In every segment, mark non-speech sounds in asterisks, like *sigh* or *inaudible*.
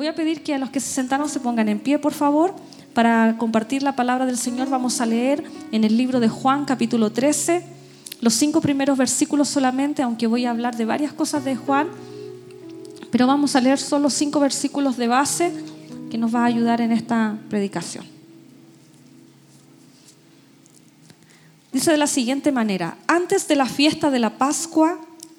voy a pedir que a los que se sentaron se pongan en pie, por favor, para compartir la palabra del Señor. Vamos a leer en el libro de Juan, capítulo 13, los cinco primeros versículos solamente, aunque voy a hablar de varias cosas de Juan, pero vamos a leer solo cinco versículos de base que nos va a ayudar en esta predicación. Dice de la siguiente manera, antes de la fiesta de la Pascua,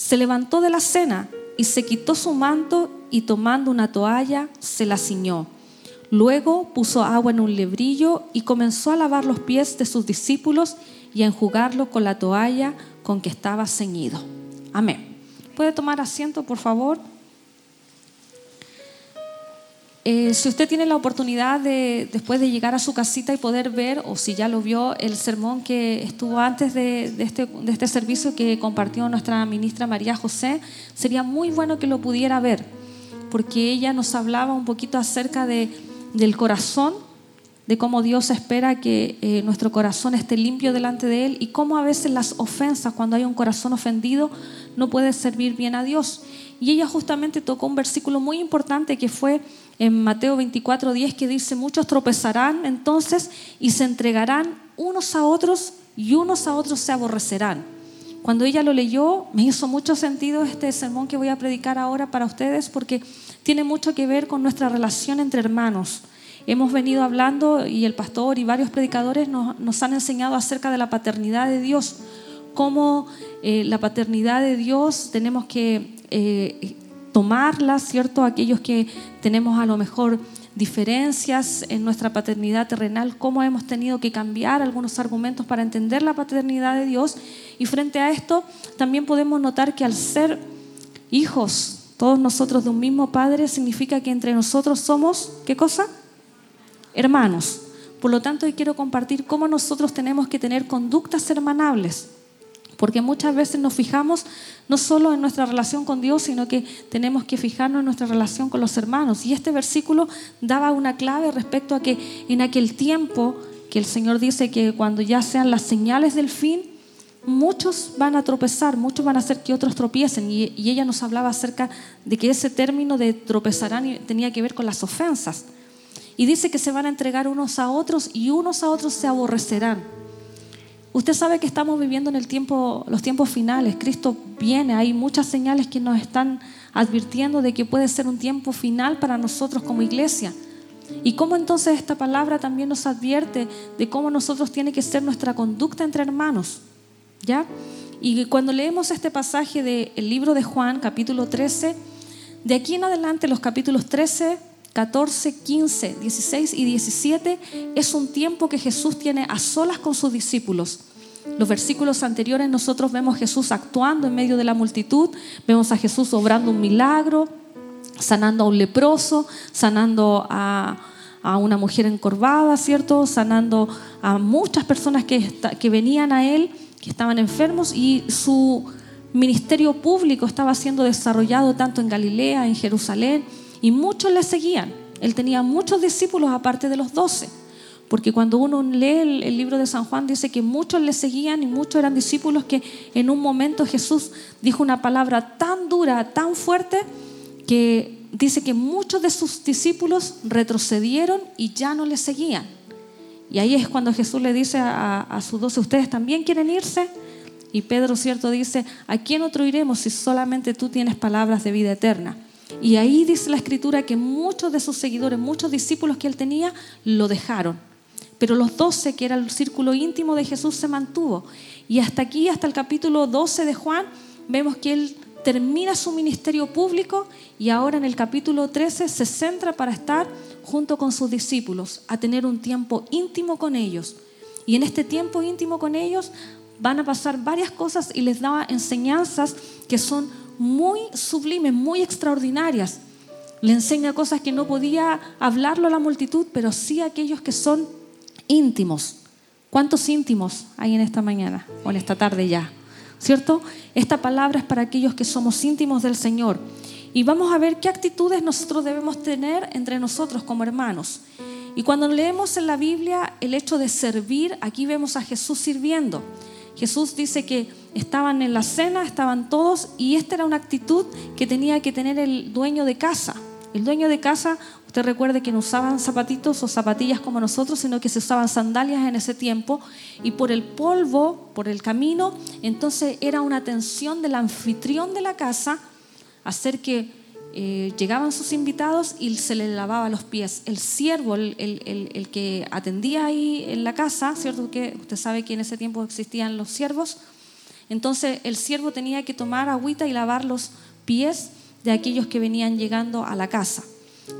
se levantó de la cena y se quitó su manto y tomando una toalla se la ciñó. Luego puso agua en un lebrillo y comenzó a lavar los pies de sus discípulos y a enjugarlo con la toalla con que estaba ceñido. Amén. ¿Puede tomar asiento, por favor? Eh, si usted tiene la oportunidad de, después de llegar a su casita y poder ver, o si ya lo vio, el sermón que estuvo antes de, este, de este servicio que compartió nuestra ministra María José, sería muy bueno que lo pudiera ver, porque ella nos hablaba un poquito acerca de, del corazón, de cómo Dios espera que eh, nuestro corazón esté limpio delante de Él y cómo a veces las ofensas, cuando hay un corazón ofendido, no puede servir bien a Dios. Y ella justamente tocó un versículo muy importante que fue en Mateo 24, 10 que dice, muchos tropezarán entonces y se entregarán unos a otros y unos a otros se aborrecerán. Cuando ella lo leyó, me hizo mucho sentido este sermón que voy a predicar ahora para ustedes porque tiene mucho que ver con nuestra relación entre hermanos. Hemos venido hablando y el pastor y varios predicadores nos, han enseñado acerca de la paternidad de Dios, cómo eh, la paternidad de Dios tenemos que eh, tomarla, ¿cierto? Aquellos que tenemos a lo mejor diferencias en nuestra paternidad terrenal, cómo hemos tenido que cambiar algunos argumentos para entender la paternidad de Dios. Y frente a esto, también podemos notar que al ser hijos, todos nosotros de un mismo Padre, significa que entre nosotros somos, ¿qué cosa? Hermanos. Por lo tanto, quiero compartir cómo nosotros tenemos que tener conductas hermanables porque muchas veces nos fijamos no solo en nuestra relación con Dios, sino que tenemos que fijarnos en nuestra relación con los hermanos. Y este versículo daba una clave respecto a que en aquel tiempo, que el Señor dice que cuando ya sean las señales del fin, muchos van a tropezar, muchos van a hacer que otros tropiecen. Y, ella nos hablaba acerca de que ese término de tropezarán tenía que ver con las ofensas. Y dice que se van a entregar unos a otros y unos a otros se aborrecerán. Usted sabe que estamos viviendo en el tiempo, los tiempos finales. Cristo viene, hay muchas señales que nos están advirtiendo de que puede ser un tiempo final para nosotros como iglesia. Y cómo entonces esta palabra también nos advierte de cómo nosotros tiene que ser nuestra conducta entre hermanos. ¿Ya? Y cuando leemos este pasaje del libro de Juan, capítulo 13, de aquí en adelante los capítulos 13, 14, 15, 16 y 17 es un tiempo que Jesús tiene a solas con sus discípulos. Los versículos anteriores nosotros vemos a Jesús actuando en medio de la multitud, vemos a Jesús obrando un milagro, sanando a un leproso, sanando a, una mujer encorvada, ¿cierto? Sanando a muchas personas que, que venían a Él, que estaban enfermos y su ministerio público estaba siendo desarrollado tanto en Galilea, en Jerusalén, y muchos le seguían. Él tenía muchos discípulos aparte de los doce. Porque cuando uno lee el, libro de San Juan dice que muchos le seguían y muchos eran discípulos que en un momento Jesús dijo una palabra tan dura, tan fuerte, que dice que muchos de sus discípulos retrocedieron y ya no le seguían. Y ahí es cuando Jesús le dice a, sus doce, ¿ustedes también quieren irse? Y Pedro, cierto, dice, ¿a quién otro iremos si solamente tú tienes palabras de vida eterna? Y ahí dice la escritura que muchos de sus seguidores, muchos discípulos que él tenía, lo dejaron. Pero los doce, que era el círculo íntimo de Jesús, se mantuvo. Y hasta aquí, hasta el capítulo 12 de Juan, vemos que él termina su ministerio público y ahora en el capítulo 13 se centra para estar junto con sus discípulos, a tener un tiempo íntimo con ellos. Y en este tiempo íntimo con ellos van a pasar varias cosas y les da enseñanzas que son muy sublimes, muy extraordinarias. Le enseña cosas que no podía hablarlo a la multitud, pero sí a aquellos que son íntimos. ¿Cuántos íntimos hay en esta mañana o en esta tarde ya? ¿Cierto? Esta palabra es para aquellos que somos íntimos del Señor. Y vamos a ver qué actitudes nosotros debemos tener entre nosotros como hermanos. Y cuando leemos en la Biblia el hecho de servir, aquí vemos a Jesús sirviendo. Jesús dice que estaban en la cena, estaban todos, y esta era una actitud que tenía que tener el dueño de casa. El dueño de casa, usted recuerde que no usaban zapatitos o zapatillas como nosotros, sino que se usaban sandalias en ese tiempo, y por el polvo, por el camino, entonces era una atención del anfitrión de la casa hacer que eh, llegaban sus invitados y se les lavaba los pies. El siervo, el, que atendía ahí en la casa, ¿cierto? Que usted sabe que en ese tiempo existían los siervos. Entonces el siervo tenía que tomar agüita y lavar los pies de aquellos que venían llegando a la casa.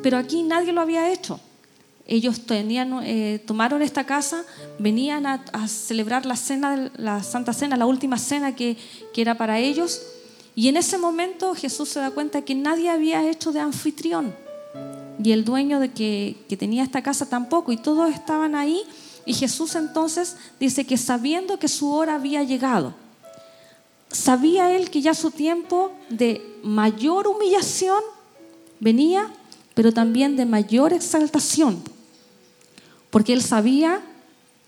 Pero aquí nadie lo había hecho. Ellos tenían, eh, tomaron esta casa, venían a, celebrar la cena, la Santa Cena, la última cena que, que era para ellos y en ese momento Jesús se da cuenta que nadie había hecho de anfitrión. Y el dueño de que, que tenía esta casa tampoco. Y todos estaban ahí. Y Jesús entonces dice que sabiendo que su hora había llegado, sabía él que ya su tiempo de mayor humillación venía, pero también de mayor exaltación. Porque él sabía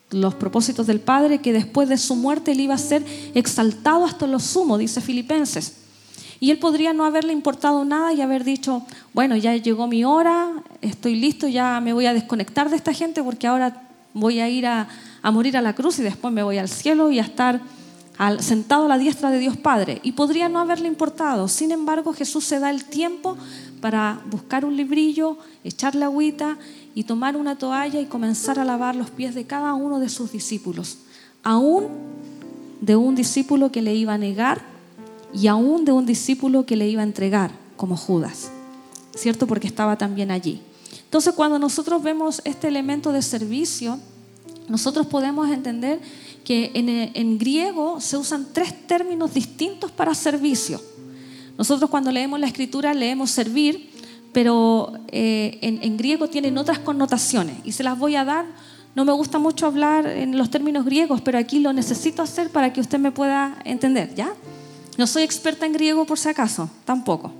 los propósitos del Padre, que después de su muerte él iba a ser exaltado hasta lo sumo, dice Filipenses. Y él podría no haberle importado nada y haber dicho, bueno, ya llegó mi hora, estoy listo, ya me voy a desconectar de esta gente porque ahora voy a ir a, morir a la cruz y después me voy al cielo y a estar sentado a la diestra de Dios Padre. Y podría no haberle importado. Sin embargo, Jesús se da el tiempo para buscar un librillo, echarle agüita y tomar una toalla y comenzar a lavar los pies de cada uno de sus discípulos, aún de un discípulo que le iba a negar y aún de un discípulo que le iba a entregar, como Judas, ¿cierto? Porque estaba también allí. Entonces, cuando nosotros vemos este elemento de servicio, nosotros podemos entender que en, griego se usan tres términos distintos para servicio. Nosotros cuando leemos la escritura leemos servir, pero eh, en, griego tienen otras connotaciones y se las voy a dar. No me gusta mucho hablar en los términos griegos, pero aquí lo necesito hacer para que usted me pueda entender, ¿ya? No soy experta en griego por si acaso, tampoco.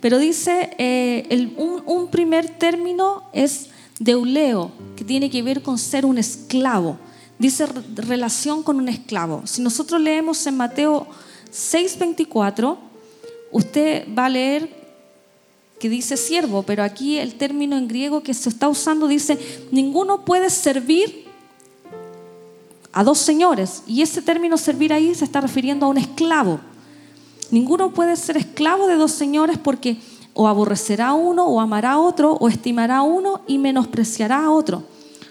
Pero dice, eh, un, un, primer término es deuleo, que tiene que ver con ser un esclavo. Dice relación con un esclavo. Si nosotros leemos en Mateo 6:24, usted va a leer que dice siervo, pero aquí el término en griego que se está usando dice, ninguno puede servir a dos señores. Y ese término servir ahí se está refiriendo a un esclavo. Ninguno puede ser esclavo de dos señores porque o aborrecerá a uno o amará a otro o estimará a uno y menospreciará a otro.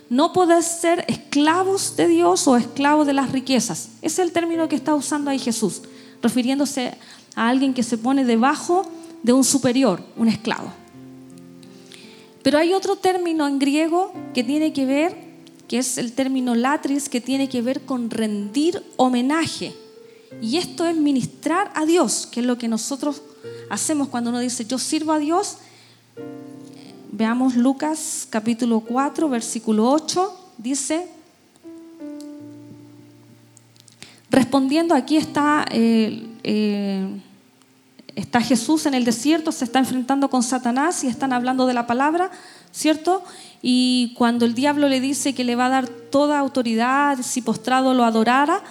No podés ser esclavos de Dios o esclavos de las riquezas. Ese es el término que está usando ahí Jesús, refiriéndose a alguien que se pone debajo de un superior, un esclavo. Pero hay otro término en griego que tiene que ver, que es el término latris, que tiene que ver con rendir homenaje. Y esto es ministrar a Dios, que es lo que nosotros hacemos cuando uno dice, yo sirvo a Dios. Veamos Lucas capítulo 4, versículo 8, dice, respondiendo, aquí está... Eh, eh, Está Jesús en el desierto, se está enfrentando con Satanás y están hablando de la palabra, ¿cierto? Y cuando el diablo le dice que le va a dar toda autoridad si postrado lo adorara,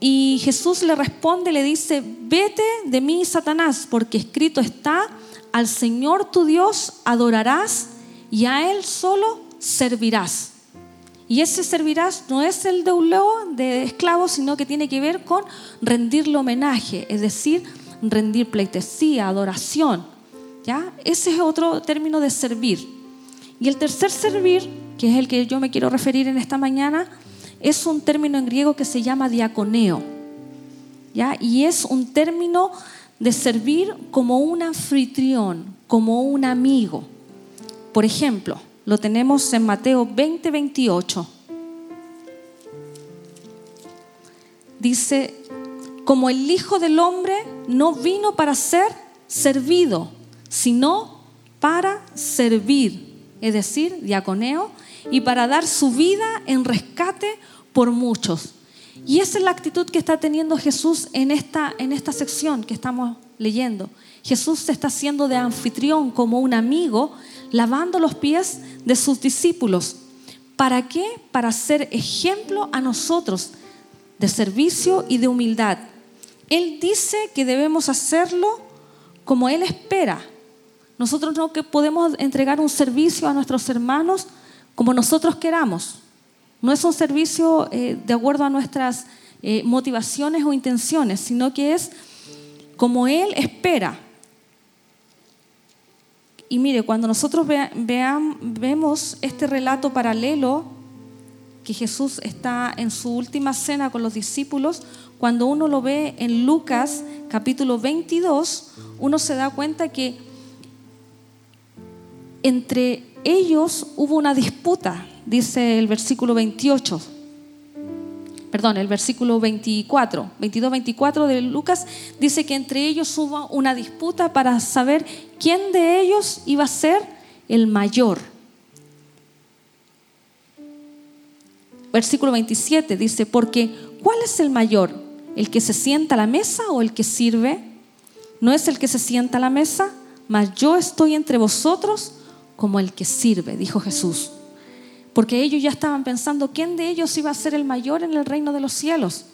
y Jesús le responde, le dice, vete de mí, Satanás, porque escrito está, al Señor tu Dios adorarás y a Él solo servirás. Y ese servirás no es el de un león de esclavo, sino que tiene que ver con rendirle homenaje, es decir, rendir pleitesía, adoración. ¿ya? Ese es otro término de servir. Y el tercer servir, que es el que yo me quiero referir en esta mañana, es un término en griego que se llama diaconeo. ¿ya? Y es un término de servir como un anfitrión, como un amigo. Por ejemplo, lo tenemos en Mateo 20, 28. Dice, como el Hijo del Hombre no vino para ser servido, sino para servir, es decir, diaconeo, y para dar su vida en rescate por muchos. Y esa es la actitud que está teniendo Jesús en esta, en esta sección que estamos leyendo. Jesús se está haciendo de anfitrión como un amigo, lavando los pies de sus discípulos. ¿Para qué? Para ser ejemplo a nosotros de servicio y de humildad. Él dice que debemos hacerlo como Él espera. Nosotros no que podemos entregar un servicio a nuestros hermanos como nosotros queramos. No es un servicio eh, de acuerdo a nuestras eh, motivaciones o intenciones, sino que es como Él espera. Y mire, cuando nosotros vemos este relato paralelo, que Jesús está en su última cena con los discípulos, cuando uno lo ve en Lucas capítulo 22, uno se da cuenta que entre ellos hubo una disputa, dice el versículo 28. Perdón, el versículo 24, 22-24 de Lucas dice que entre ellos hubo una disputa para saber quién de ellos iba a ser el mayor. Versículo 27 dice, porque ¿cuál es el mayor? ¿El que se sienta a la mesa o el que sirve? ¿No es el que se sienta a la mesa? Mas yo estoy entre vosotros como el que sirve, dijo Jesús. Porque ellos ya estaban pensando quién de ellos iba a ser el mayor en el reino de los cielos.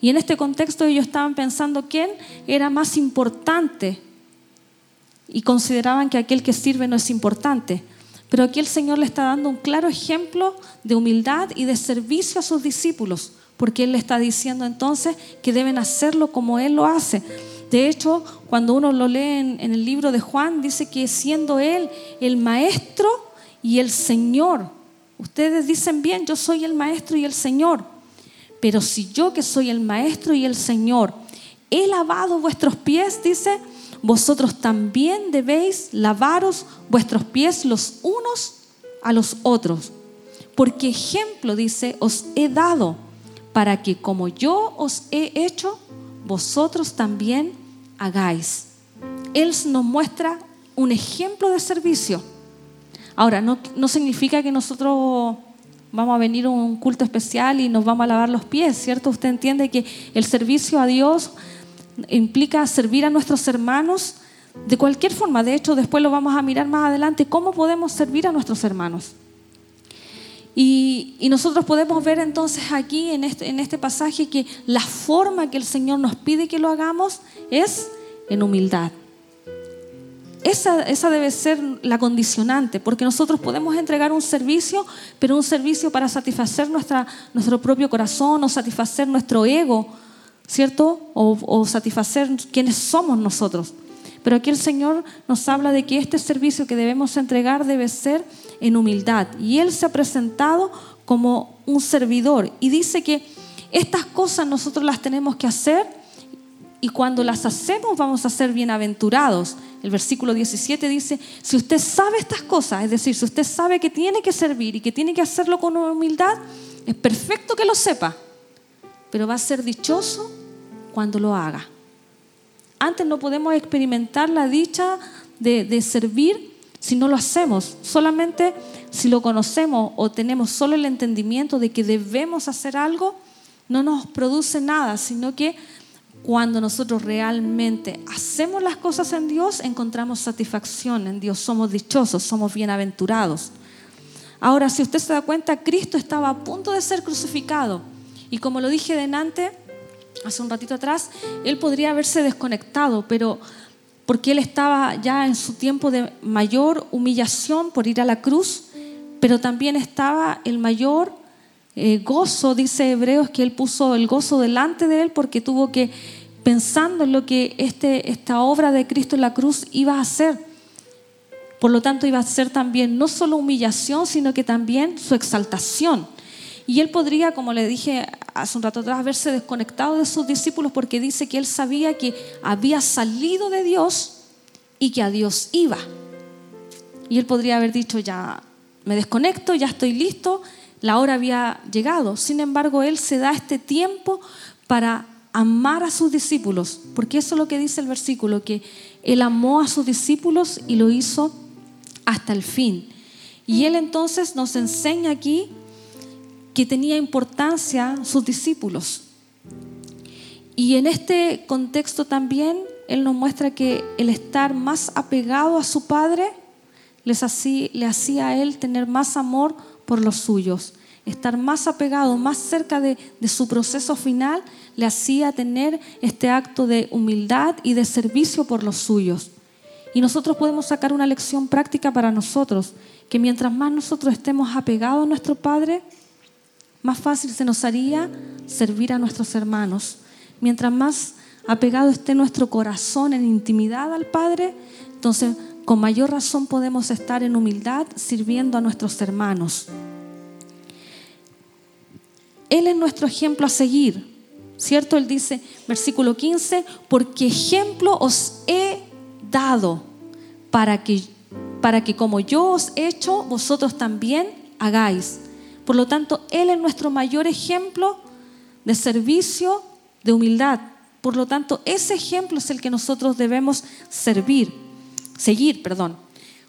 Y en este contexto ellos estaban pensando quién era más importante y consideraban que aquel que sirve no es importante. Pero aquí el Señor le está dando un claro ejemplo de humildad y de servicio a sus discípulos, porque Él le está diciendo entonces que deben hacerlo como Él lo hace. De hecho, cuando uno lo lee en, el libro de Juan, dice que siendo Él el maestro y el Señor, ustedes dicen bien, yo soy el maestro y el Señor, pero si yo que soy el maestro y el Señor he lavado vuestros pies, dice, vosotros también debéis lavaros vuestros pies los unos a los otros. Porque ejemplo, dice, os he dado para que como yo os he hecho, vosotros también hagáis. Él nos muestra un ejemplo de servicio. Ahora, no, no significa que nosotros vamos a venir a un culto especial y nos vamos a lavar los pies, ¿cierto? Usted entiende que el servicio a Dios implica servir a nuestros hermanos de cualquier forma. De hecho, después lo vamos a mirar más adelante, cómo podemos servir a nuestros hermanos. Y, nosotros podemos ver entonces aquí en este, en este pasaje que la forma que el Señor nos pide que lo hagamos es en humildad. Esa, esa, debe ser la condicionante, porque nosotros podemos entregar un servicio, pero un servicio para satisfacer nuestra, nuestro propio corazón o satisfacer nuestro ego, ¿cierto? O, o satisfacer quienes somos nosotros. Pero aquí el Señor nos habla de que este servicio que debemos entregar debe ser en humildad. Y Él se ha presentado como un servidor y dice que estas cosas nosotros las tenemos que hacer y cuando las hacemos vamos a ser bienaventurados. El versículo 17 dice, si usted sabe estas cosas, es decir, si usted sabe que tiene que servir y que tiene que hacerlo con humildad, es perfecto que lo sepa, pero va a ser dichoso cuando lo haga. Antes no podemos experimentar la dicha de, de servir si no lo hacemos, solamente si lo conocemos o tenemos solo el entendimiento de que debemos hacer algo, no nos produce nada, sino que cuando nosotros realmente hacemos las cosas en Dios, encontramos satisfacción en Dios, somos dichosos, somos bienaventurados. Ahora, si usted se da cuenta, Cristo estaba a punto de ser crucificado. Y como lo dije delante, hace un ratito atrás, Él podría haberse desconectado, pero porque él estaba ya en su tiempo de mayor humillación por ir a la cruz, pero también estaba el mayor eh, gozo, dice Hebreos, que él puso el gozo delante de él porque tuvo que, pensando en lo que este, esta obra de Cristo en la cruz iba a hacer. Por lo tanto, iba a ser también no solo humillación, sino que también su exaltación. Y él podría, como le dije hace un rato atrás, haberse desconectado de sus discípulos porque dice que él sabía que había salido de Dios y que a Dios iba. Y él podría haber dicho, ya me desconecto, ya estoy listo, la hora había llegado. Sin embargo, él se da este tiempo para amar a sus discípulos, porque eso es lo que dice el versículo, que Él amó a sus discípulos y lo hizo hasta el fin. Y Él entonces nos enseña aquí que tenía importancia sus discípulos. Y en este contexto también Él nos muestra que el estar más apegado a su Padre les hacía, le hacía a Él tener más amor por los suyos. Estar más apegado, más cerca de, de su proceso final, le hacía tener este acto de humildad y de servicio por los suyos. Y nosotros podemos sacar una lección práctica para nosotros, que mientras más nosotros estemos apegados a nuestro Padre, más fácil se nos haría servir a nuestros hermanos. Mientras más apegado esté nuestro corazón en intimidad al Padre, entonces con mayor razón podemos estar en humildad sirviendo a nuestros hermanos. Él es nuestro ejemplo a seguir, ¿cierto? Él dice, versículo 15, porque ejemplo os he dado para que, para que como yo os he hecho, vosotros también hagáis. Por lo tanto, Él es nuestro mayor ejemplo de servicio, de humildad. Por lo tanto, ese ejemplo es el que nosotros debemos servir, seguir, perdón.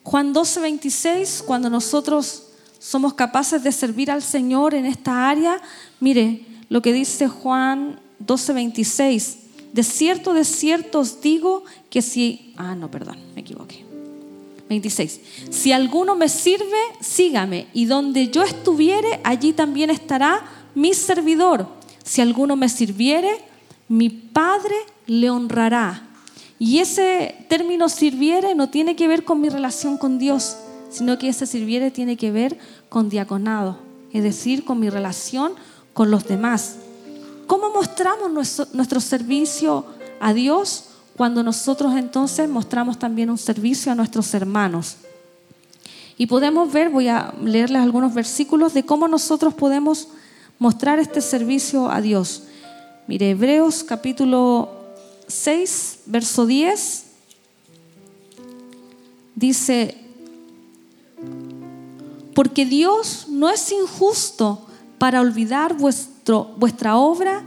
Juan 12, 26, cuando nosotros somos capaces de servir al Señor en esta área, mire lo que dice Juan 12, 26. De cierto, de cierto os digo que si... Ah, no, perdón, me equivoqué. 26. Si alguno me sirve, sígame, y donde yo estuviere, allí también estará mi servidor. Si alguno me sirviere, mi Padre le honrará. Y ese término sirviere no tiene que ver con mi relación con Dios, sino que ese sirviere tiene que ver con diaconado, es decir, con mi relación con los demás. ¿Cómo mostramos nuestro, nuestro servicio a Dios? Cuando nosotros entonces mostramos también un servicio a nuestros hermanos. Y podemos ver, voy a leerles algunos versículos de cómo nosotros podemos mostrar este servicio a Dios. Mire, Hebreos capítulo 6, verso 10, dice, porque Dios no es injusto para olvidar vuestro, vuestra obra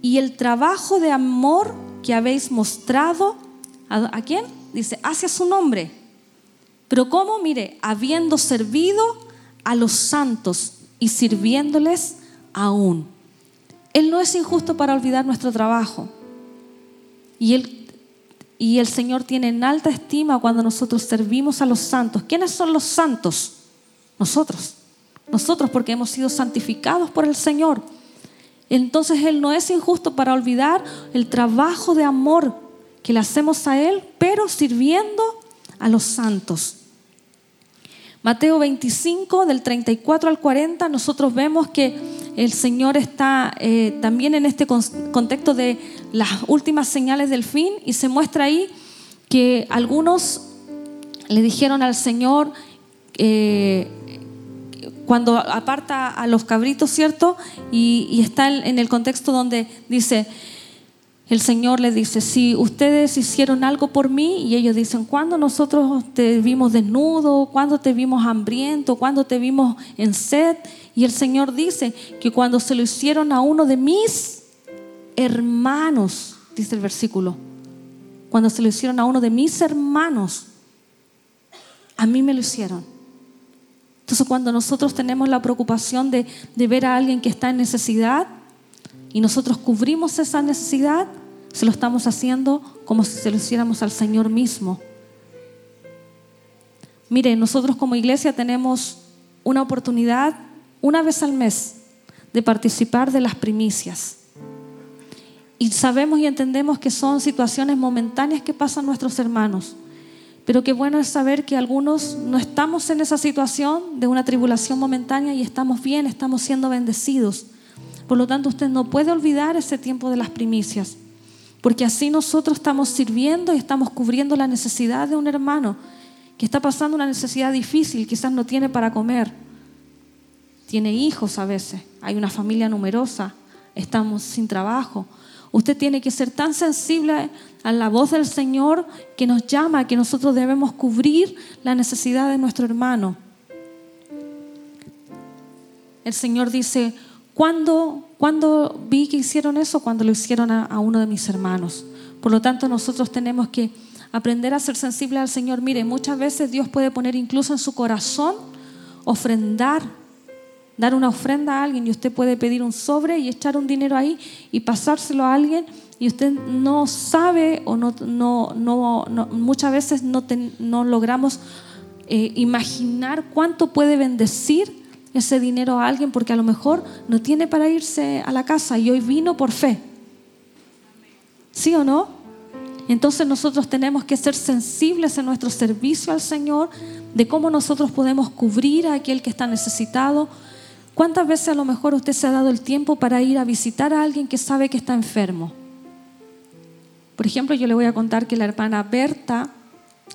y el trabajo de amor que habéis mostrado, ¿a, quién? Dice, hacia su nombre. Pero ¿cómo? Mire, habiendo servido a los santos y sirviéndoles aún. Él no es injusto para olvidar nuestro trabajo. Y, y el Señor tiene en alta estima cuando nosotros servimos a los santos. ¿Quiénes son los santos? Nosotros. Nosotros porque hemos sido santificados por el Señor. Entonces Él no es injusto para olvidar el trabajo de amor que le hacemos a Él, pero sirviendo a los santos. Mateo 25, del 34 al 40, nosotros vemos que el Señor está eh, también en este contexto de las últimas señales del fin y se muestra ahí que algunos le dijeron al Señor, eh, cuando aparta a los cabritos, ¿cierto? Y, está en el contexto donde dice, el Señor les dice, si ustedes hicieron algo por mí, y ellos dicen, ¿cuándo nosotros te vimos desnudo? ¿Cuándo te vimos hambriento? ¿Cuándo te vimos en sed? Y el Señor dice que cuando se lo hicieron a uno de mis hermanos, dice el versículo, cuando se lo hicieron a uno de mis hermanos, a mí me lo hicieron. Entonces cuando nosotros tenemos la preocupación de, ver a alguien que está en necesidad y nosotros cubrimos esa necesidad, se lo estamos haciendo como si se lo hiciéramos al Señor mismo. Mire, nosotros como iglesia tenemos una oportunidad una vez al mes de participar de las primicias. Y sabemos y entendemos que son situaciones momentáneas que pasan nuestros hermanos. Pero qué bueno es saber que algunos no estamos en esa situación de una tribulación momentánea y estamos bien, estamos siendo bendecidos. Por lo tanto, usted no puede olvidar ese tiempo de las primicias, porque así nosotros estamos sirviendo y estamos cubriendo la necesidad de un hermano que está pasando una necesidad difícil, quizás no tiene para comer, tiene hijos a veces, hay una familia numerosa, estamos sin trabajo Usted tiene que ser tan sensible a la voz del Señor que nos llama, que nosotros debemos cubrir la necesidad de nuestro hermano. El Señor dice, ¿cuándo vi que hicieron eso? Cuando lo hicieron a, a uno de mis hermanos. Por lo tanto, nosotros tenemos que aprender a ser sensibles al Señor. Mire, muchas veces Dios puede poner incluso en su corazón ofrendar, dar una ofrenda a alguien y usted puede pedir un sobre y echar un dinero ahí y pasárselo a alguien y usted no sabe o no, no, no, muchas veces no, no logramos eh, imaginar cuánto puede bendecir ese dinero a alguien porque a lo mejor no tiene para irse a la casa y hoy vino por fe. ¿Sí o no? Entonces nosotros tenemos que ser sensibles en nuestro servicio al Señor, de cómo nosotros podemos cubrir a aquel que está necesitado. ¿Cuántas veces a lo mejor usted se ha dado el tiempo para ir a visitar a alguien que sabe que está enfermo? Por ejemplo, yo le voy a contar que la hermana Berta,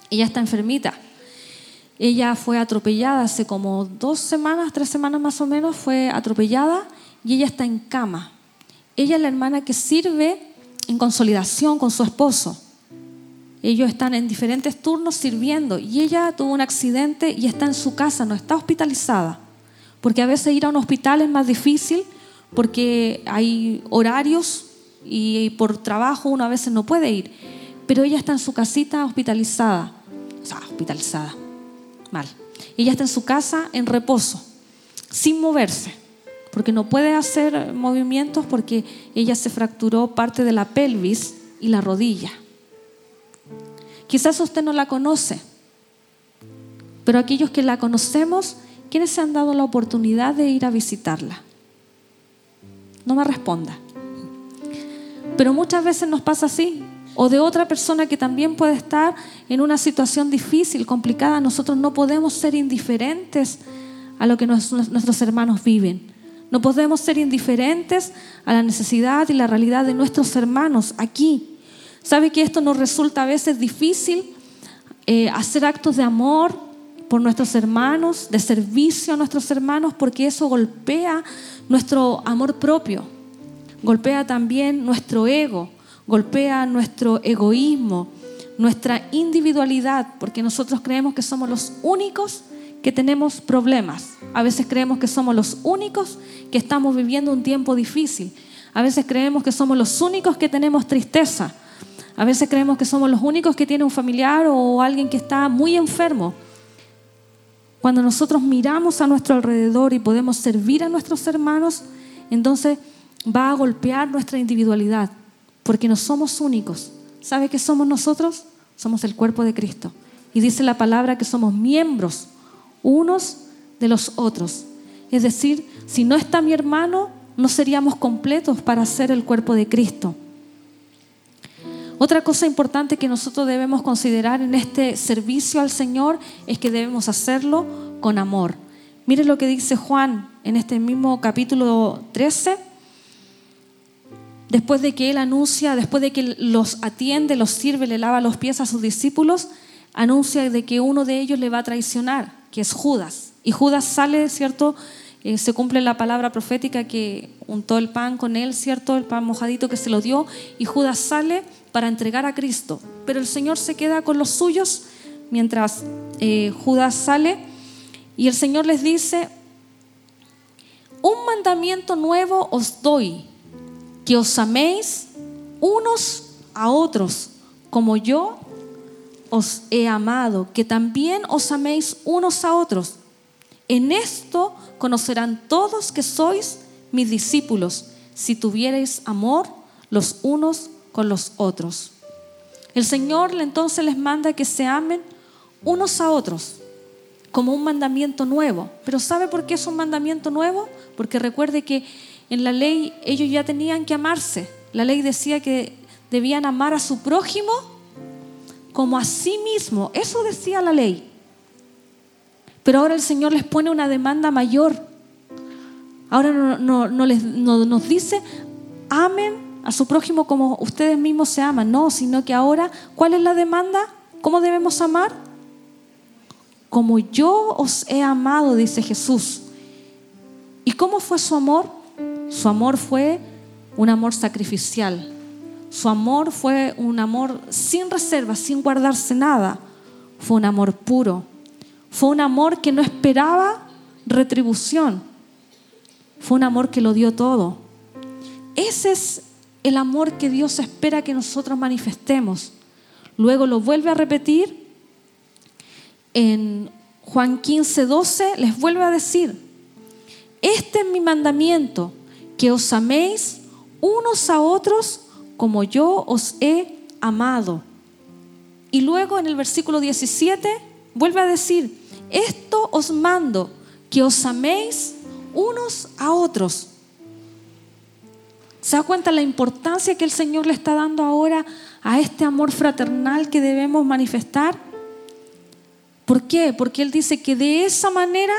ella está enfermita. Ella fue atropellada hace como dos semanas, tres semanas más o menos, fue atropellada y ella está en cama. Ella es la hermana que sirve en consolidación con su esposo. Ellos están en diferentes turnos sirviendo y ella tuvo un accidente y está en su casa, no está hospitalizada. Porque a veces ir a un hospital es más difícil porque hay horarios y por trabajo uno a veces no puede ir. Pero ella está en su casita hospitalizada. O sea, hospitalizada. Mal. Ella está en su casa en reposo, sin moverse porque no puede hacer movimientos porque ella se fracturó parte de la pelvis y la rodilla. Quizás usted no la conoce, pero aquellos que la conocemos, ¿quiénes se han dado la oportunidad de ir a visitarla? No me responda. Pero muchas veces nos pasa así, o de otra persona que también puede estar en una situación difícil, complicada. Nosotros no podemos ser indiferentes a lo que nuestros hermanos viven. No podemos ser indiferentes a la necesidad y la realidad de nuestros hermanos aquí. ¿Sabe que esto nos resulta a veces difícil? Eh, hacer actos de amor por nuestros hermanos, de servicio a nuestros hermanos, porque eso golpea nuestro amor propio, golpea también nuestro ego, golpea nuestro egoísmo, nuestra individualidad, porque nosotros creemos que somos los únicos que tenemos problemas. A veces creemos que somos los únicos que estamos viviendo un tiempo difícil. A veces creemos que somos los únicos que tenemos tristeza. A veces creemos que somos los únicos que tiene un familiar o alguien que está muy enfermo. Cuando nosotros miramos a nuestro alrededor y podemos servir a nuestros hermanos, entonces va a golpear nuestra individualidad, porque no somos únicos. ¿Sabe qué somos nosotros? Somos el cuerpo de Cristo. Y dice la palabra que somos miembros unos de los otros. Es decir, si no está mi hermano, no seríamos completos para ser el cuerpo de Cristo. Otra cosa importante que nosotros debemos considerar en este servicio al Señor es que debemos hacerlo con amor. Mire lo que dice Juan en este mismo capítulo 13. Después de que él anuncia, después de que los atiende, los sirve, le lava los pies a sus discípulos, anuncia de que uno de ellos le va a traicionar que es Judas. Y Judas sale, ¿cierto? Eh, se cumple la palabra profética que untó el pan con él, ¿cierto? El pan mojadito que se lo dio. Y Judas sale para entregar a Cristo. Pero el Señor se queda con los suyos mientras eh, Judas sale. Y el Señor les dice, un mandamiento nuevo os doy, que os améis unos a otros, como yo os he amado, que también os améis unos a otros. En esto conocerán todos que sois mis discípulos, si tuvierais amor los unos con los otros. El Señor entonces les manda que se amen unos a otros, como un mandamiento nuevo. Pero ¿sabe por qué es un mandamiento nuevo? Porque recuerde que en la ley ellos ya tenían que amarse. La ley decía que debían amar a su prójimo como a sí mismo. Eso decía la ley. Pero ahora el Señor les pone una demanda mayor. Ahora no, no, les, nos dice, amen a su prójimo como ustedes mismos se aman. No, sino que ahora, ¿cuál es la demanda? ¿Cómo debemos amar? Como yo os he amado, dice Jesús. ¿Y cómo fue su amor? Su amor fue un amor sacrificial. Su amor fue un amor sin reservas, sin guardarse nada. Fue un amor puro. Fue un amor que no esperaba retribución. Fue un amor que lo dio todo. Ese es el amor que Dios espera que nosotros manifestemos. Luego lo vuelve a repetir en Juan 15, 12, les vuelve a decir, este es mi mandamiento, que os améis unos a otros como yo os he amado. Y luego en el versículo 17 vuelve a decir, esto os mando, que os améis unos a otros. ¿Se da cuenta la importancia que el Señor le está dando ahora a este amor fraternal que debemos manifestar? ¿Por qué? Porque Él dice que de esa manera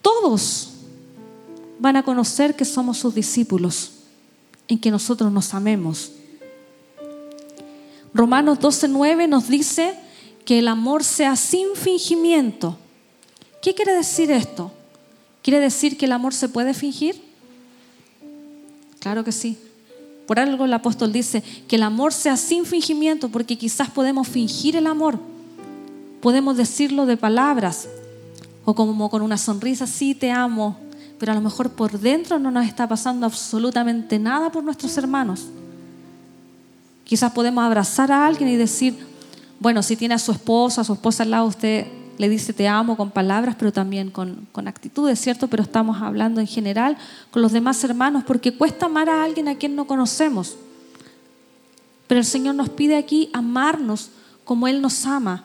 todos van a conocer que somos sus discípulos, en que nosotros nos amemos. Romanos 12:9 nos dice que el amor sea sin fingimiento. ¿Qué quiere decir esto? ¿Quiere decir que el amor se puede fingir? Claro que sí. Por algo el apóstol dice que el amor sea sin fingimiento, porque quizás podemos fingir el amor. Podemos decirlo de palabras o como con una sonrisa, sí te amo, pero a lo mejor por dentro no nos está pasando absolutamente nada por nuestros hermanos. Quizás podemos abrazar a alguien y decir, bueno, si tiene a su esposa, a su esposa al lado, usted le dice te amo con palabras, pero también con, con actitudes, ¿cierto? Pero estamos hablando en general con los demás hermanos, porque cuesta amar a alguien a quien no conocemos. Pero el Señor nos pide aquí amarnos como Él nos ama.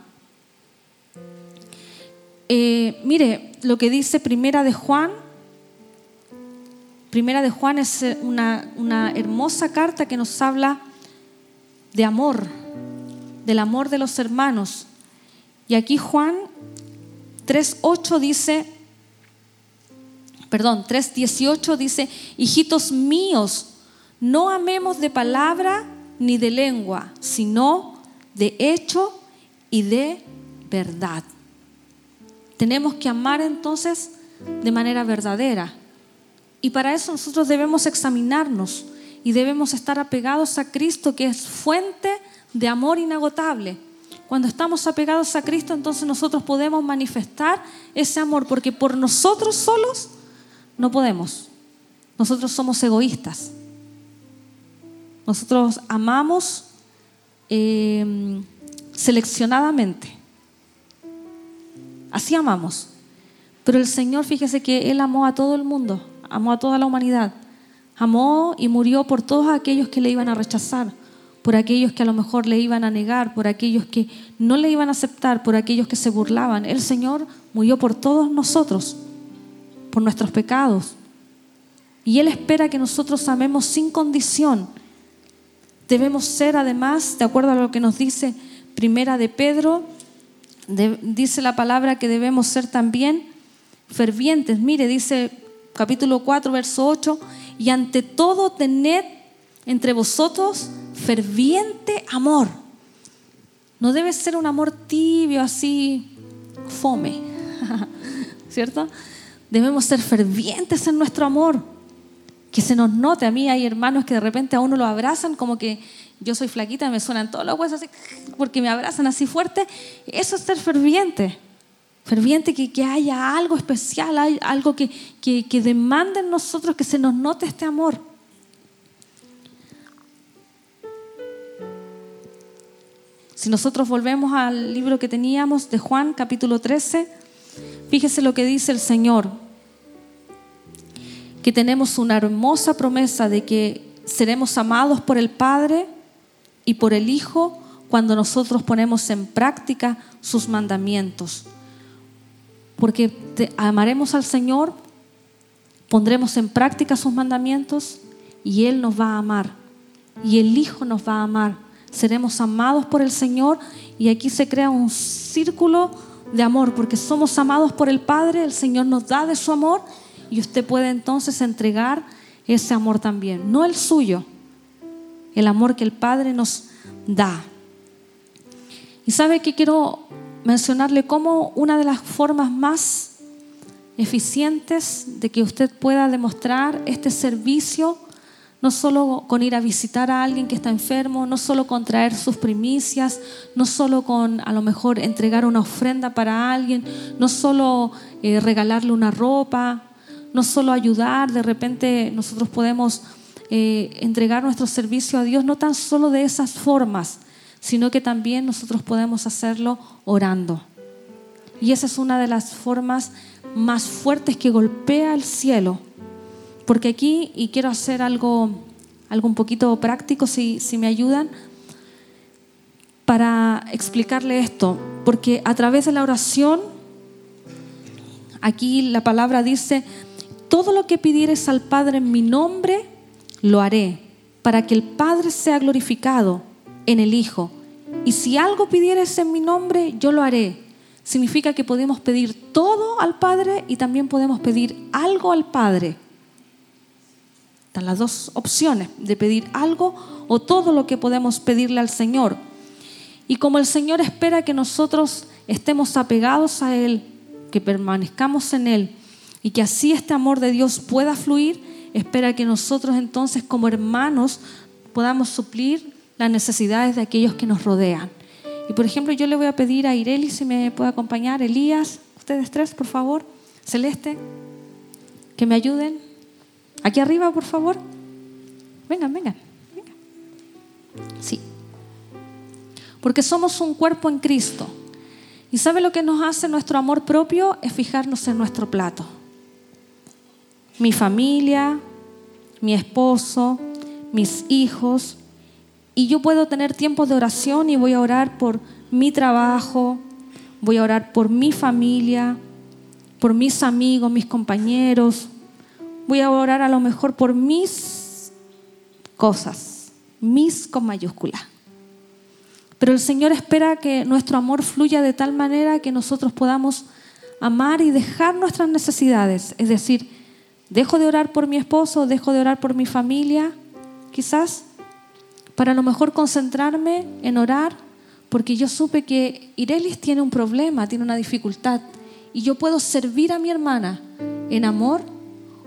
Eh, mire, lo que dice Primera de Juan, Primera de Juan es una, una hermosa carta que nos habla de amor, del amor de los hermanos. Y aquí Juan 3.8 dice, perdón, 3.18 dice, hijitos míos, no amemos de palabra ni de lengua, sino de hecho y de verdad. Tenemos que amar entonces de manera verdadera. Y para eso nosotros debemos examinarnos y debemos estar apegados a Cristo, que es fuente de amor inagotable. Cuando estamos apegados a Cristo, entonces nosotros podemos manifestar ese amor, porque por nosotros solos no podemos. Nosotros somos egoístas. Nosotros amamos em, seleccionadamente. Así amamos. Pero el Señor, fíjese que Él amó a todo el mundo, amó a toda la humanidad. Amó y murió por todos aquellos que le iban a rechazar por aquellos que a lo mejor le iban a negar, por aquellos que no le iban a aceptar, por aquellos que se burlaban. El Señor murió por todos nosotros, por nuestros pecados. Y Él espera que nosotros amemos sin condición. Debemos ser además, de acuerdo a lo que nos dice Primera de Pedro, dice la palabra que debemos ser también fervientes. Mire, dice capítulo 4, verso 8, y ante todo tened entre vosotros ferviente amor. No debe ser un amor tibio, así, fome, *laughs* ¿cierto? Debemos ser fervientes en nuestro amor. Que se nos note. A mí hay hermanos que de repente a uno lo abrazan como que yo soy flaquita, me suenan todos los huesos así, porque me abrazan así fuerte. Eso es ser ferviente. Ferviente que, que haya algo especial, algo que, que, que demande en nosotros que se nos note este amor. Si nosotros volvemos al libro que teníamos de Juan, capítulo 13, fíjese lo que dice el Señor, que tenemos una hermosa promesa de que seremos amados por el Padre y por el Hijo cuando nosotros ponemos en práctica sus mandamientos. Porque amaremos al Señor, pondremos en práctica sus mandamientos y Él nos va a amar. Y el Hijo nos va a amar seremos amados por el Señor y aquí se crea un círculo de amor, porque somos amados por el Padre, el Señor nos da de su amor y usted puede entonces entregar ese amor también, no el suyo, el amor que el Padre nos da. Y sabe que quiero mencionarle como una de las formas más eficientes de que usted pueda demostrar este servicio no solo con ir a visitar a alguien que está enfermo, no solo con traer sus primicias, no solo con a lo mejor entregar una ofrenda para alguien, no solo eh, regalarle una ropa, no solo ayudar, de repente nosotros podemos eh, entregar nuestro servicio a Dios, no tan solo de esas formas, sino que también nosotros podemos hacerlo orando. Y esa es una de las formas más fuertes que golpea el cielo. Porque aquí, y quiero hacer algo, algo un poquito práctico, si, si me ayudan, para explicarle esto. Porque a través de la oración, aquí la palabra dice, todo lo que pidieres al Padre en mi nombre, lo haré, para que el Padre sea glorificado en el Hijo. Y si algo pidieres en mi nombre, yo lo haré significa que podemos pedir todo al Padre y también podemos pedir algo al Padre. Las dos opciones de pedir algo o todo lo que podemos pedirle al Señor. Y como el Señor espera que nosotros estemos apegados a Él, que permanezcamos en Él y que así este amor de Dios pueda fluir, espera que nosotros entonces como hermanos podamos suplir las necesidades de aquellos que nos rodean. Y por ejemplo, yo le voy a pedir a Ireli si me puede acompañar, Elías, ustedes tres, por favor, Celeste, que me ayuden. Aquí arriba, por favor. Vengan, vengan, vengan. Sí. Porque somos un cuerpo en Cristo. ¿Y sabe lo que nos hace nuestro amor propio? Es fijarnos en nuestro plato. Mi familia, mi esposo, mis hijos, y yo puedo tener tiempos de oración y voy a orar por mi trabajo, voy a orar por mi familia, por mis amigos, mis compañeros. Voy a orar a lo mejor por mis cosas, mis con mayúscula. Pero el Señor espera que nuestro amor fluya de tal manera que nosotros podamos amar y dejar nuestras necesidades. Es decir, dejo de orar por mi esposo, dejo de orar por mi familia, quizás, para a lo mejor concentrarme en orar, porque yo supe que Irelis tiene un problema, tiene una dificultad, y yo puedo servir a mi hermana en amor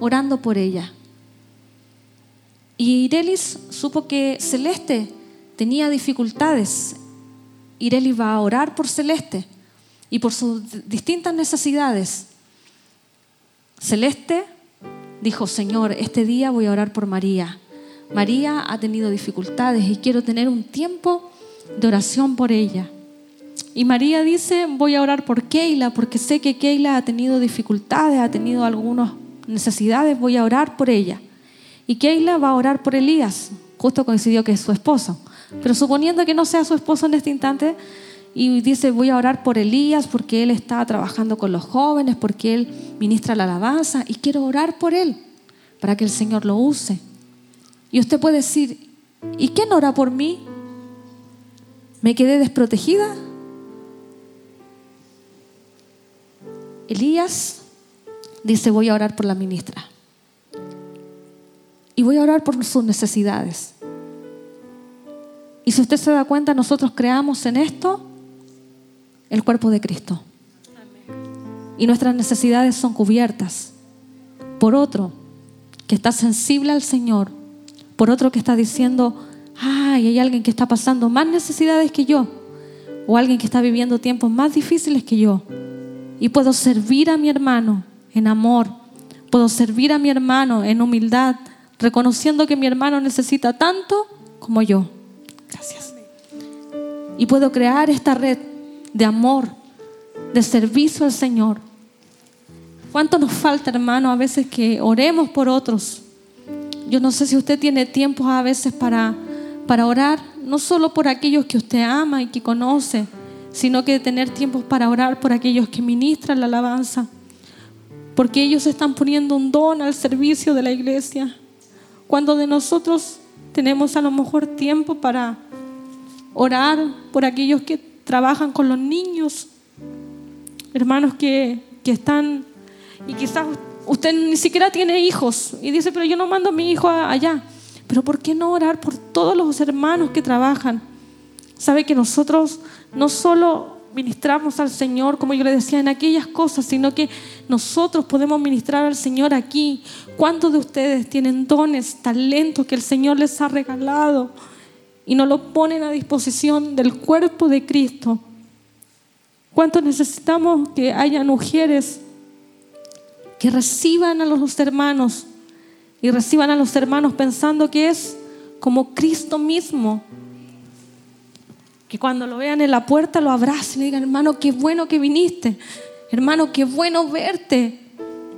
orando por ella. Y Irelis supo que Celeste tenía dificultades. Irelis va a orar por Celeste y por sus distintas necesidades. Celeste dijo, Señor, este día voy a orar por María. María ha tenido dificultades y quiero tener un tiempo de oración por ella. Y María dice, voy a orar por Keila porque sé que Keila ha tenido dificultades, ha tenido algunas necesidades, voy a orar por ella. Y Keila va a orar por Elías, justo coincidió que es su esposo. Pero suponiendo que no sea su esposo en este instante, y dice, voy a orar por Elías porque él está trabajando con los jóvenes, porque él ministra la alabanza, y quiero orar por él, para que el Señor lo use. Y usted puede decir, ¿y quién ora por mí? ¿Me quedé desprotegida? Elías dice, voy a orar por la ministra. Y voy a orar por sus necesidades. Y si usted se da cuenta, nosotros creamos en esto el cuerpo de Cristo. Y nuestras necesidades son cubiertas por otro que está sensible al Señor por otro que está diciendo, ay, hay alguien que está pasando más necesidades que yo, o alguien que está viviendo tiempos más difíciles que yo, y puedo servir a mi hermano en amor, puedo servir a mi hermano en humildad, reconociendo que mi hermano necesita tanto como yo. Gracias. Y puedo crear esta red de amor, de servicio al Señor. ¿Cuánto nos falta, hermano, a veces que oremos por otros? Yo no sé si usted tiene tiempo a veces para, para orar, no solo por aquellos que usted ama y que conoce, sino que tener tiempos para orar por aquellos que ministran la alabanza, porque ellos están poniendo un don al servicio de la iglesia. Cuando de nosotros tenemos a lo mejor tiempo para orar por aquellos que trabajan con los niños, hermanos que, que están y quizás Usted ni siquiera tiene hijos y dice, pero yo no mando a mi hijo allá. Pero ¿por qué no orar por todos los hermanos que trabajan? Sabe que nosotros no solo ministramos al Señor, como yo le decía, en aquellas cosas, sino que nosotros podemos ministrar al Señor aquí. ¿Cuántos de ustedes tienen dones, talentos que el Señor les ha regalado y no lo ponen a disposición del cuerpo de Cristo? ¿Cuántos necesitamos que haya mujeres que reciban a los hermanos, y reciban a los hermanos pensando que es como Cristo mismo. Que cuando lo vean en la puerta lo abracen y digan, hermano, qué bueno que viniste. Hermano, qué bueno verte.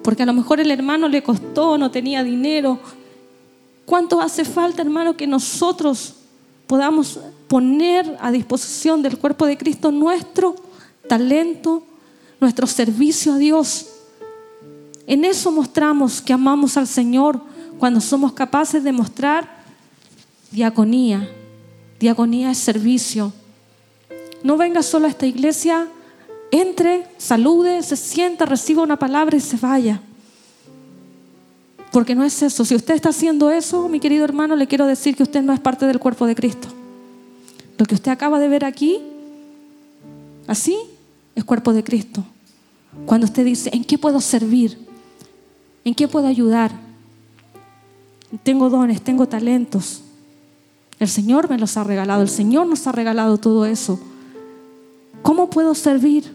Porque a lo mejor el hermano le costó, no tenía dinero. ¿Cuánto hace falta, hermano, que nosotros podamos poner a disposición del cuerpo de Cristo nuestro talento, nuestro servicio a Dios? En eso mostramos que amamos al Señor cuando somos capaces de mostrar diaconía. Diaconía es servicio. No venga solo a esta iglesia entre, salude, se sienta, reciba una palabra y se vaya. Porque no es eso. Si usted está haciendo eso, mi querido hermano, le quiero decir que usted no es parte del cuerpo de Cristo. Lo que usted acaba de ver aquí, así, es cuerpo de Cristo. Cuando usted dice, ¿en qué puedo servir? ¿En qué puedo ayudar? Tengo dones, tengo talentos. El Señor me los ha regalado, el Señor nos ha regalado todo eso. ¿Cómo puedo servir?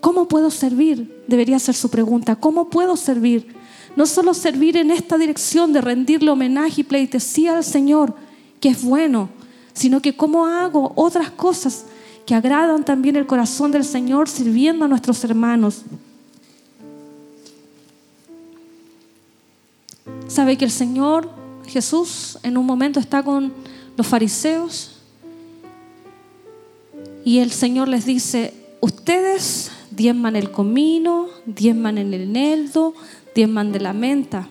¿Cómo puedo servir? Debería ser su pregunta. ¿Cómo puedo servir? No solo servir en esta dirección de rendirle homenaje y pleitesía al Señor, que es bueno, sino que cómo hago otras cosas que agradan también el corazón del Señor sirviendo a nuestros hermanos. Sabe que el Señor Jesús en un momento está con los fariseos y el Señor les dice, ustedes diezman el comino, diezman el eneldo, diezman de la menta,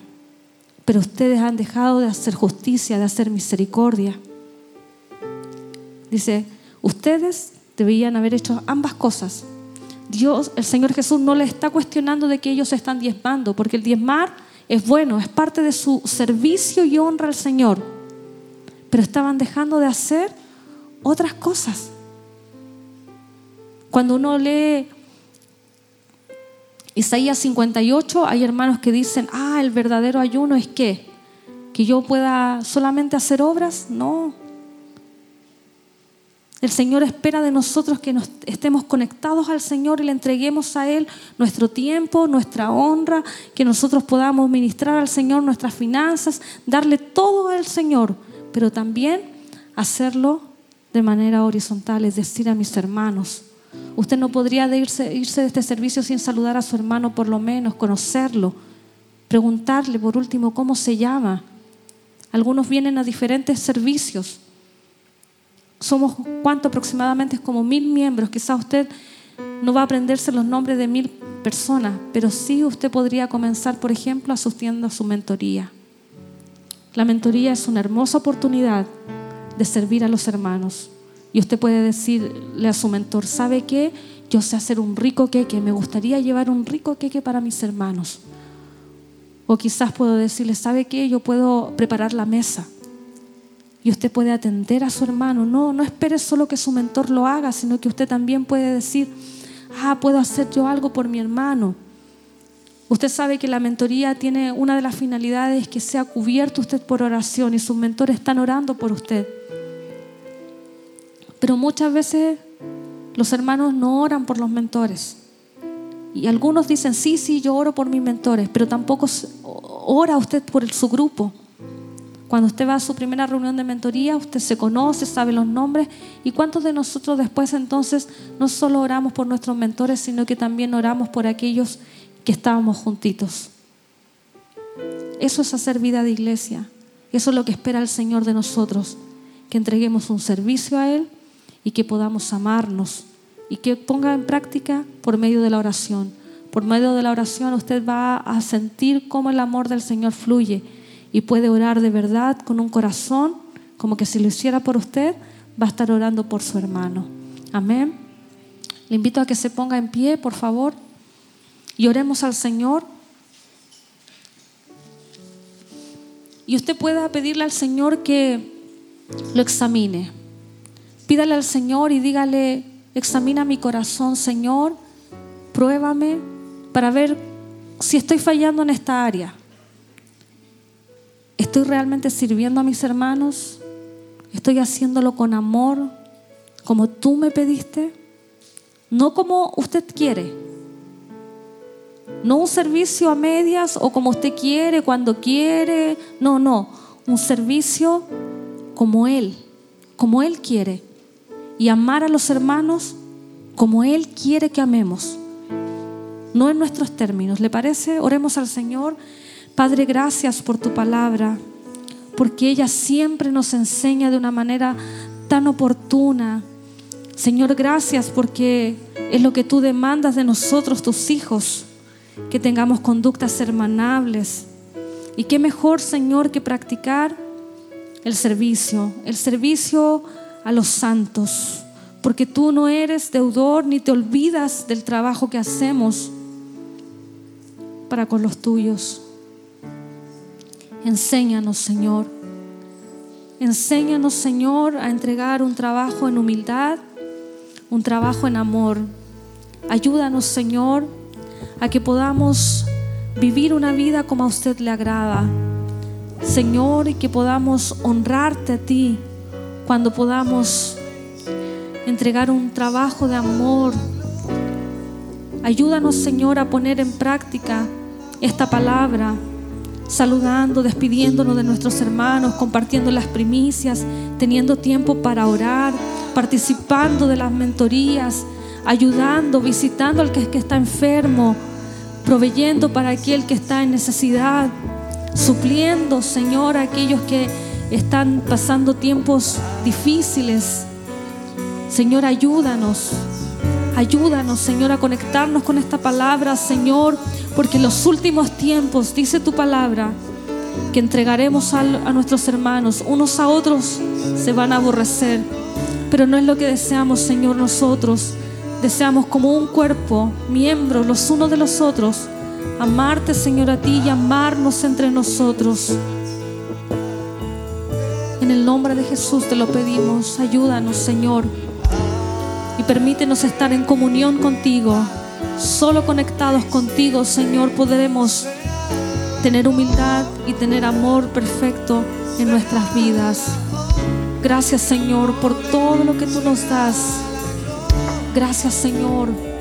pero ustedes han dejado de hacer justicia, de hacer misericordia. Dice, ustedes debían haber hecho ambas cosas. Dios, el Señor Jesús no le está cuestionando de que ellos están diezmando, porque el diezmar es bueno, es parte de su servicio y honra al Señor, pero estaban dejando de hacer otras cosas. Cuando uno lee Isaías 58, hay hermanos que dicen, ah, el verdadero ayuno es que, que yo pueda solamente hacer obras. No. El Señor espera de nosotros que estemos conectados al Señor y le entreguemos a Él nuestro tiempo, nuestra honra, que nosotros podamos ministrar al Señor nuestras finanzas, darle todo al Señor, pero también hacerlo de manera horizontal, es decir, a mis hermanos Usted no podría irse, irse de este servicio sin saludar a su hermano, por lo menos, conocerlo, preguntarle por último cómo se llama. Algunos vienen a diferentes servicios. Somos, ¿cuánto aproximadamente? Como mil miembros. Quizás usted no va a aprenderse los nombres de mil personas, pero sí usted podría comenzar, por ejemplo, asistiendo a su mentoría. La mentoría es una hermosa oportunidad de servir a los hermanos. Y usted puede decirle a su mentor, ¿sabe qué? Yo sé hacer un rico queque, me gustaría llevar un rico queque para mis hermanos. O quizás puedo decirle, ¿sabe qué? Yo puedo preparar la mesa. Y usted puede atender a su hermano. No, no espere solo que su mentor lo haga, sino que usted también puede decir, ah, puedo hacer yo algo por mi hermano. Usted sabe que la mentoría tiene una de las finalidades que sea cubierto usted por oración y sus mentores están orando por usted. Pero muchas veces los hermanos no oran por los mentores. Y algunos dicen, sí, sí, yo oro por mis mentores, pero tampoco ora usted por su grupo. Cuando usted va a su primera reunión de mentoría, usted se conoce, sabe los nombres. ¿Y cuántos de nosotros después entonces no solo oramos por nuestros mentores, sino que también oramos por aquellos que estábamos juntitos? Eso es hacer vida de iglesia. Eso es lo que espera el Señor de nosotros, que entreguemos un servicio a Él y que podamos amarnos y que ponga en práctica por medio de la oración. Por medio de la oración usted va a sentir cómo el amor del Señor fluye y puede orar de verdad con un corazón, como que si lo hiciera por usted, va a estar orando por su hermano. Amén. Le invito a que se ponga en pie, por favor, y oremos al Señor. Y usted pueda pedirle al Señor que lo examine. Pídale al Señor y dígale, examina mi corazón, Señor, pruébame para ver si estoy fallando en esta área. ¿Estoy realmente sirviendo a mis hermanos? ¿Estoy haciéndolo con amor, como tú me pediste? No como usted quiere, No un servicio a medias o como usted quiere, cuando quiere. No, no. Un servicio como Él, como Él quiere. Y amar a los hermanos como Él quiere que amemos. No en nuestros términos. ¿Le parece? Oremos al Señor. Padre, gracias por tu palabra, porque ella siempre nos enseña de una manera tan oportuna. Señor, gracias porque es lo que tú demandas de nosotros, tus hijos, que tengamos conductas hermanables. Y qué mejor, Señor, que practicar el servicio, el servicio a los santos, porque tú no eres deudor ni te olvidas del trabajo que hacemos para con los tuyos. Enséñanos, Señor. Enséñanos, Señor, a entregar un trabajo en humildad, un trabajo en amor. Ayúdanos, Señor, a que podamos vivir una vida como a usted le agrada. Señor, y que podamos honrarte a ti cuando podamos entregar un trabajo de amor. Ayúdanos, Señor, a poner en práctica esta palabra saludando, despidiéndonos de nuestros hermanos, compartiendo las primicias, teniendo tiempo para orar, participando de las mentorías, ayudando, visitando al que, que está enfermo, proveyendo para aquel que está en necesidad, supliendo, Señor, a aquellos que están pasando tiempos difíciles. Señor, ayúdanos. Ayúdanos, Señor, a conectarnos con esta palabra, Señor, porque en los últimos tiempos, dice tu palabra, que entregaremos a, a, nuestros hermanos, unos a otros se van a aborrecer, pero no es lo que deseamos, Señor, nosotros. Deseamos como un cuerpo, miembros los unos de los otros, amarte, Señor, a ti y amarnos entre nosotros. Nombre de Jesús te lo pedimos, ayúdanos, Señor y permítenos estar en comunión contigo. Solo conectados contigo, Señor, podremos tener humildad y tener amor perfecto en nuestras vidas. Gracias, Señor, por todo lo que tú nos das. Gracias, Señor